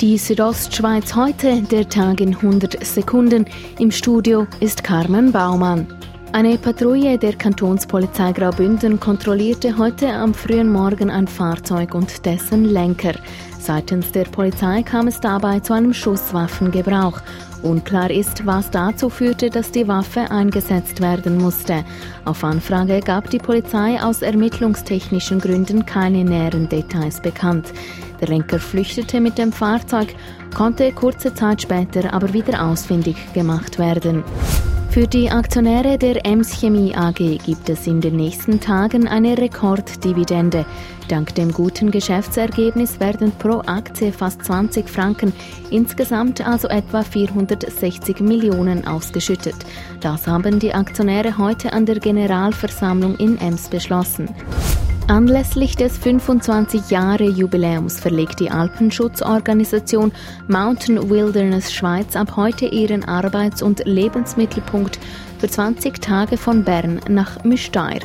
Die Südostschweiz heute, der Tag in 100 Sekunden. Im Studio ist Carmen Baumann. Eine Patrouille der Kantonspolizei Graubünden kontrollierte heute am frühen Morgen ein Fahrzeug und dessen Lenker. Seitens der Polizei kam es dabei zu einem Schusswaffengebrauch. Unklar ist, was dazu führte, dass die Waffe eingesetzt werden musste. Auf Anfrage gab die Polizei aus ermittlungstechnischen Gründen keine näheren Details bekannt. Der Lenker flüchtete mit dem Fahrzeug, konnte kurze Zeit später aber wieder ausfindig gemacht werden. Für die Aktionäre der Ems Chemie AG gibt es in den nächsten Tagen eine Rekorddividende. Dank dem guten Geschäftsergebnis werden pro Aktie fast 20 Franken, insgesamt also etwa 460 Millionen ausgeschüttet. Das haben die Aktionäre heute an der Generalversammlung in Ems beschlossen. Anlässlich des 25 Jahre Jubiläums verlegt die Alpenschutzorganisation Mountain Wilderness Schweiz ab heute ihren Arbeits- und Lebensmittelpunkt für 20 Tage von Bern nach Müstair.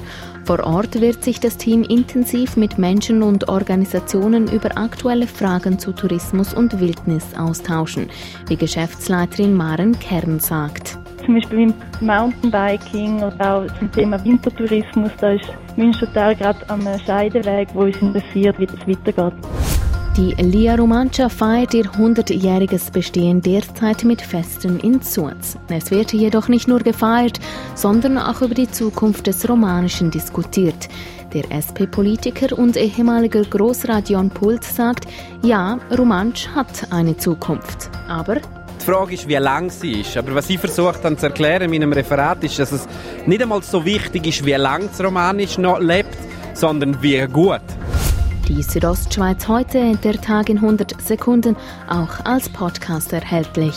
Vor Ort wird sich das Team intensiv mit Menschen und Organisationen über aktuelle Fragen zu Tourismus und Wildnis austauschen, wie Geschäftsleiterin Maren Kern sagt zum Beispiel im Mountainbiking oder auch zum Thema Wintertourismus, da ist Münstertal gerade am Scheideweg, wo uns interessiert, wie das weitergeht. Die Lia Romancia feiert ihr 100-jähriges Bestehen derzeit mit Festen in Suz. Es wird jedoch nicht nur gefeiert, sondern auch über die Zukunft des Romanischen diskutiert. Der SP-Politiker und ehemaliger Grossrat Jon Pult sagt, ja, Romansch hat eine Zukunft. Aber die Frage ist, wie lang sie ist. Aber was ich versucht habe zu erklären in meinem Referat ist, dass es nicht einmal so wichtig ist, wie lang das Romanisch noch lebt, sondern wie gut. Die Südostschweiz heute, der Tag in 100 Sekunden, auch als Podcast erhältlich.